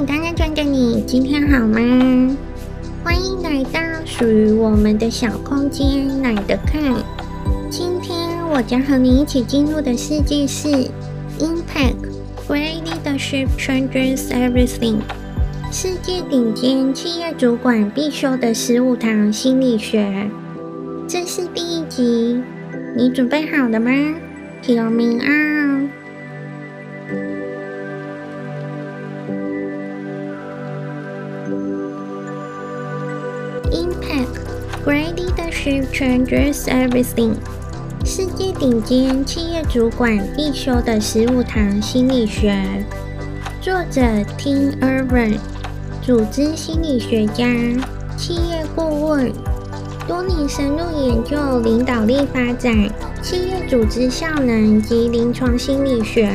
Hello，精品单单转的你，今天好吗？欢迎来到属于我们的小空间，奶的看。今天我将和你一起进入的世界是 Impact Great Leadership Changes Everything，世界顶尖企业主管必修的十五堂心理学。这是第一集，你准备好了吗？Hear me。Great Leadership Changes Everything，世界顶尖企业主管必修的十五堂心理学。作者：Tim Urban，组织心理学家、企业顾问，多年深入研究领导力发展、企业组织效能及临床心理学。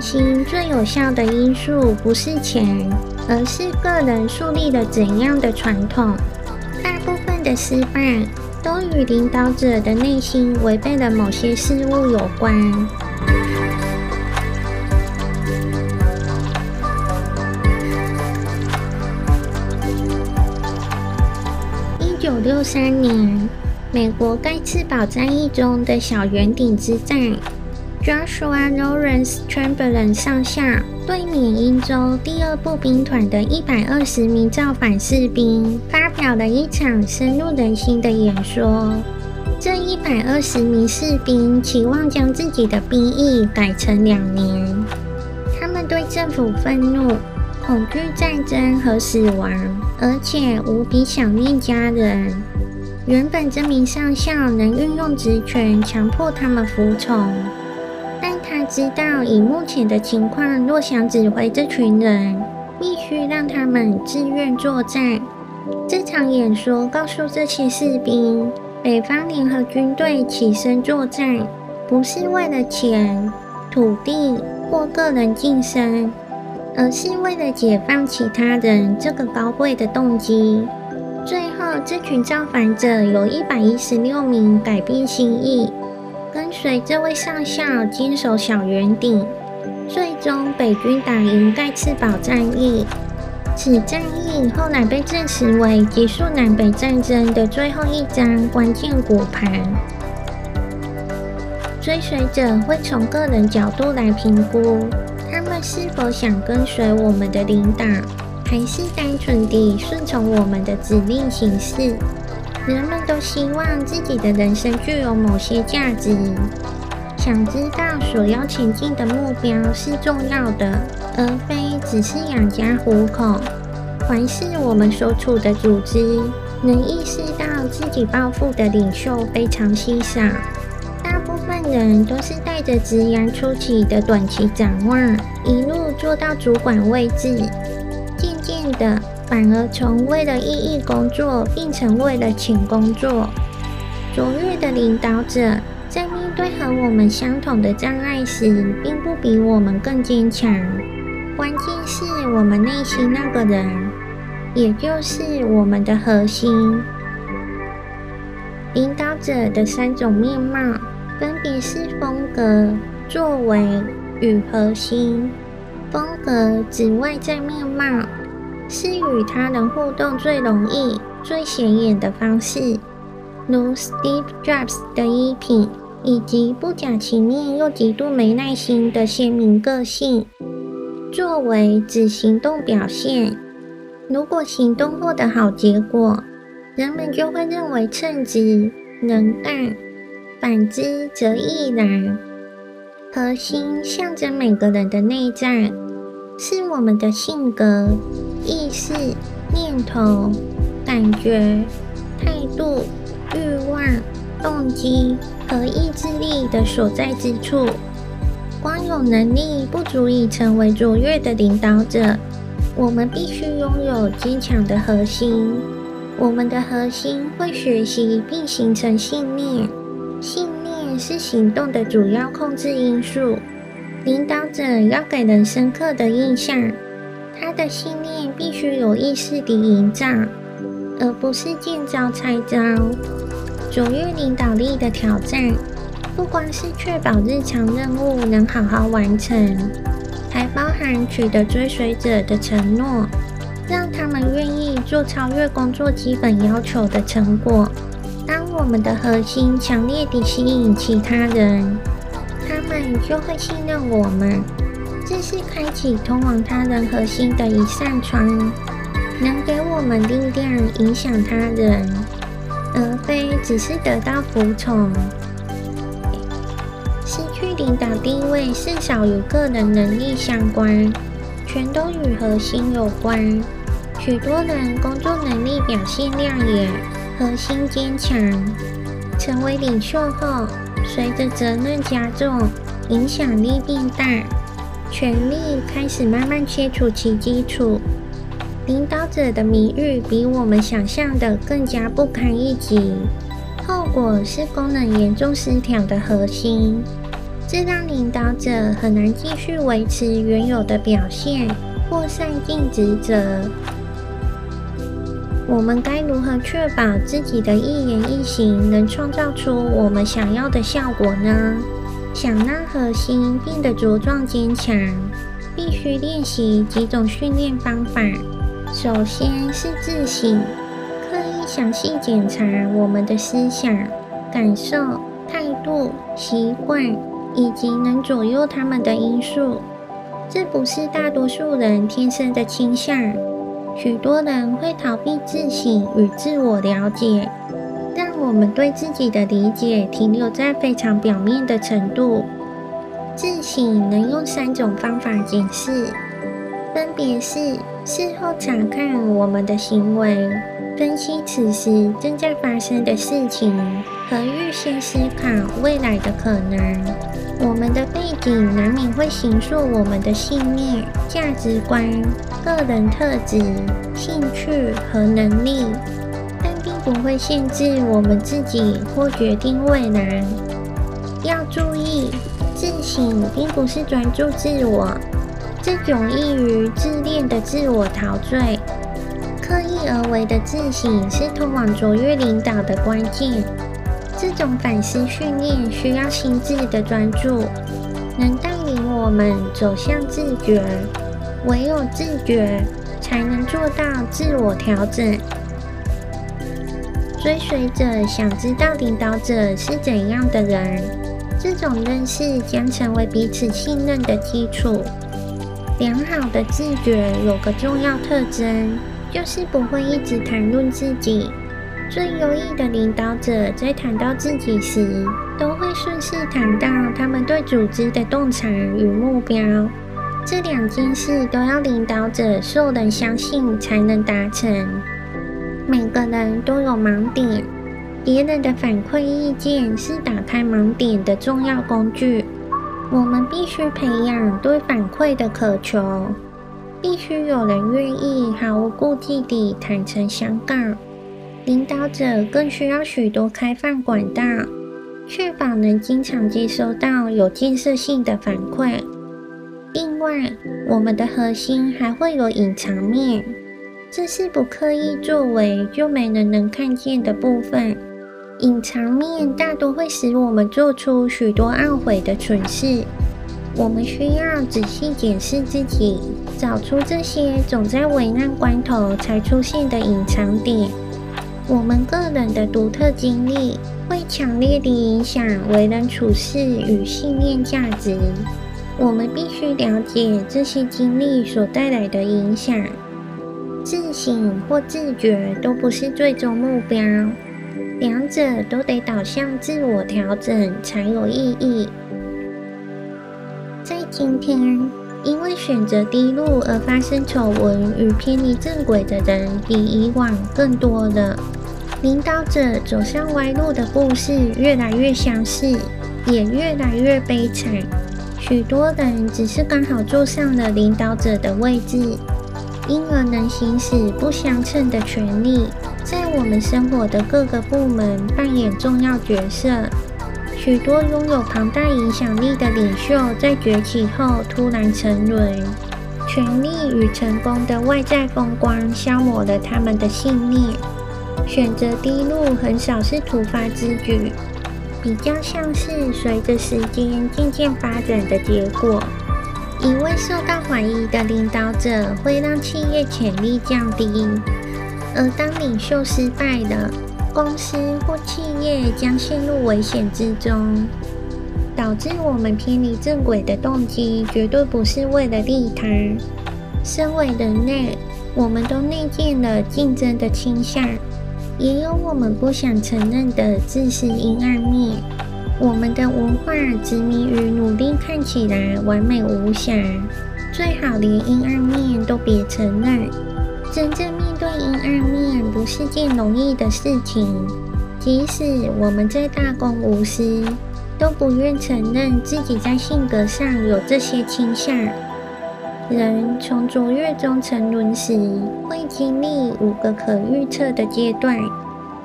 心最有效的因素不是钱，而是个人树立了怎样的传统。大部分的失败都与领导者的内心违背了某些事物有关。一九六三年，美国盖茨堡战役中的小圆顶之战。Joshua Lawrence Chamberlain 上校对缅因州第二步兵团的一百二十名造反士兵发表了一场深入人心的演说。这一百二十名士兵期望将自己的兵役改成两年。他们对政府愤怒、恐惧战争和死亡，而且无比想念家人。原本这名上校能运用职权强迫他们服从。知道以目前的情况，若想指挥这群人，必须让他们自愿作战。这场演说告诉这些士兵，北方联合军队起身作战，不是为了钱、土地或个人晋升，而是为了解放其他人这个高贵的动机。最后，这群造反者有一百一十六名改变心意。跟随这位上校坚守小圆顶，最终北军打赢盖茨堡战役。此战役后来被证实为结束南北战争的最后一张关键骨牌。追随者会从个人角度来评估，他们是否想跟随我们的领导，还是单纯地顺从我们的指令行事。人们都希望自己的人生具有某些价值，想知道所要前进的目标是重要的，而非只是养家糊口。凡是我们所处的组织能意识到自己抱负的领袖非常稀少，大部分人都是带着职涯初期的短期展望，一路做到主管位置，渐渐的。反而从为了意义工作变成为了钱工作。卓越的领导者在面对和我们相同的障碍时，并不比我们更坚强。关键是我们内心那个人，也就是我们的核心。领导者的三种面貌，分别是风格、作为与核心。风格指外在面貌。是与他人互动最容易、最显眼的方式，如 Steve Jobs 的衣品，以及不假情面又极度没耐心的鲜明个性。作为指行动表现，如果行动获得好结果，人们就会认为称职、能干；反之则亦然。核心象征每个人的内在，是我们的性格。意识、念头、感觉、态度、欲望、动机和意志力的所在之处。光有能力不足以成为卓越的领导者，我们必须拥有坚强的核心。我们的核心会学习并形成信念，信念是行动的主要控制因素。领导者要给人深刻的印象。他的信念必须有意识地营造，而不是见招拆招。卓越领导力的挑战，不光是确保日常任务能好好完成，还包含取得追随者的承诺，让他们愿意做超越工作基本要求的成果。当我们的核心强烈地吸引其他人，他们就会信任我们。这是开启通往他人核心的一扇窗，能给我们力量影响他人，而非只是得到服从。失去领导地位甚少与个人能力相关，全都与核心有关。许多人工作能力表现亮眼，核心坚强，成为领袖后，随着责任加重，影响力变大。权力开始慢慢切除其基础，领导者的名誉比我们想象的更加不堪一击。后果是功能严重失调的核心，这让领导者很难继续维持原有的表现或善尽职责。我们该如何确保自己的一言一行能创造出我们想要的效果呢？想让核心变得茁壮坚强，必须练习几种训练方法。首先是自省，刻意详细检查我们的思想、感受、态度、习惯以及能左右他们的因素。这不是大多数人天生的倾向，许多人会逃避自省与自我了解。我们对自己的理解停留在非常表面的程度。自省能用三种方法检视，分别是事后查看我们的行为，分析此时正在发生的事情，和预先思考未来的可能。我们的背景难免会形塑我们的信念、价值观、个人特质、兴趣和能力。不会限制我们自己或决定未来。要注意，自省并不是专注自我，这种易于自恋的自我陶醉。刻意而为的自省是通往卓越领导的关键。这种反思训练需要心智的专注，能带领我们走向自觉。唯有自觉，才能做到自我调整。追随者想知道领导者是怎样的人，这种认识将成为彼此信任的基础。良好的自觉有个重要特征，就是不会一直谈论自己。最优异的领导者在谈到自己时，都会顺势谈到他们对组织的洞察与目标。这两件事都要领导者受人相信才能达成。每个人都有盲点，别人的反馈意见是打开盲点的重要工具。我们必须培养对反馈的渴求，必须有人愿意毫无顾忌地坦诚相告。领导者更需要许多开放管道，确保能经常接收到有建设性的反馈。另外，我们的核心还会有隐藏面。这是不刻意作为就没人能看见的部分。隐藏面大多会使我们做出许多懊悔的蠢事。我们需要仔细检视自己，找出这些总在危难关头才出现的隐藏点。我们个人的独特经历会强烈地影响为人处事与信念价值。我们必须了解这些经历所带来的影响。自省或自觉都不是最终目标，两者都得导向自我调整才有意义。在今天，因为选择低路而发生丑闻与偏离正轨的人比以往更多了，领导者走上歪路的故事越来越相似，也越来越悲惨。许多人只是刚好坐上了领导者的位置。因而能行使不相称的权利，在我们生活的各个部门扮演重要角色。许多拥有庞大影响力的领袖在崛起后突然沉沦，权力与成功的外在风光消磨了他们的信念。选择低路很少是突发之举，比较像是随着时间渐渐发展的结果。一位受到怀疑的领导者会让企业潜力降低，而当领袖失败了，公司或企业将陷入危险之中。导致我们偏离正轨的动机，绝对不是为了利他。身为人类，我们都内建了竞争的倾向，也有我们不想承认的自私阴暗面。我们的文化执迷于努力看起来完美无瑕，最好连阴暗面都别承认。真正面对阴暗面不是件容易的事情，即使我们再大公无私。都不愿承认自己在性格上有这些倾向。人从卓越中沉沦时，会经历五个可预测的阶段：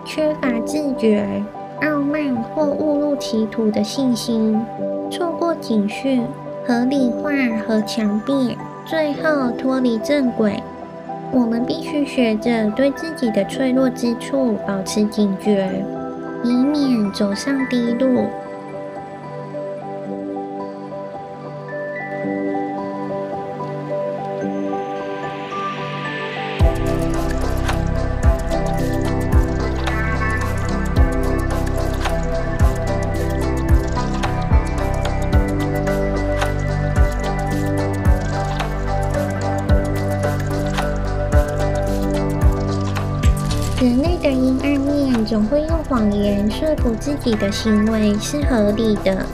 缺乏自觉、傲慢或误入歧途的信心、错过警讯、合理化和强辩，最后脱离正轨。我们必须学着对自己的脆弱之处保持警觉，以免走上低路。总会用谎言说服自己的行为是合理的，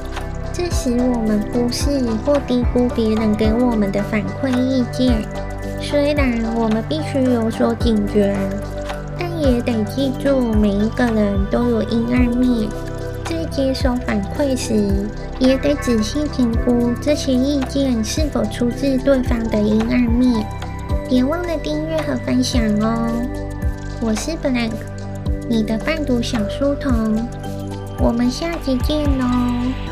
这使我们忽视或低估别人给我们的反馈意见。虽然我们必须有所警觉，但也得记住，每一个人都有阴暗面。在接收反馈时，也得仔细评估这些意见是否出自对方的阴暗面。别忘了订阅和分享哦！我是 Blank，你的伴读小书童，我们下集见喽。